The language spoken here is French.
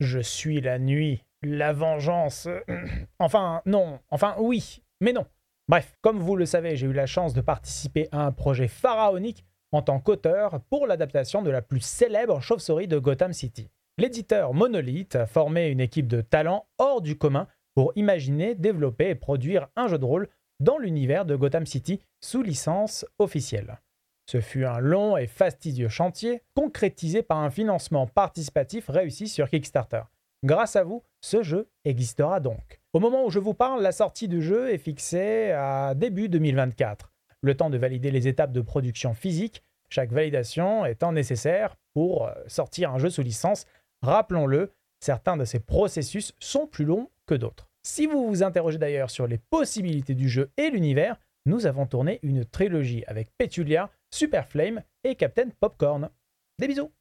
Je suis la nuit, la vengeance. enfin, non, enfin oui, mais non. Bref, comme vous le savez, j'ai eu la chance de participer à un projet pharaonique en tant qu'auteur pour l'adaptation de la plus célèbre chauve-souris de Gotham City. L'éditeur Monolith a formé une équipe de talents hors du commun pour imaginer, développer et produire un jeu de rôle dans l'univers de Gotham City sous licence officielle. Ce fut un long et fastidieux chantier, concrétisé par un financement participatif réussi sur Kickstarter. Grâce à vous, ce jeu existera donc. Au moment où je vous parle, la sortie du jeu est fixée à début 2024. Le temps de valider les étapes de production physique, chaque validation étant nécessaire pour euh, sortir un jeu sous licence. Rappelons-le, certains de ces processus sont plus longs que d'autres. Si vous vous interrogez d'ailleurs sur les possibilités du jeu et l'univers, nous avons tourné une trilogie avec Petulia, Super Flame et Captain Popcorn. Des bisous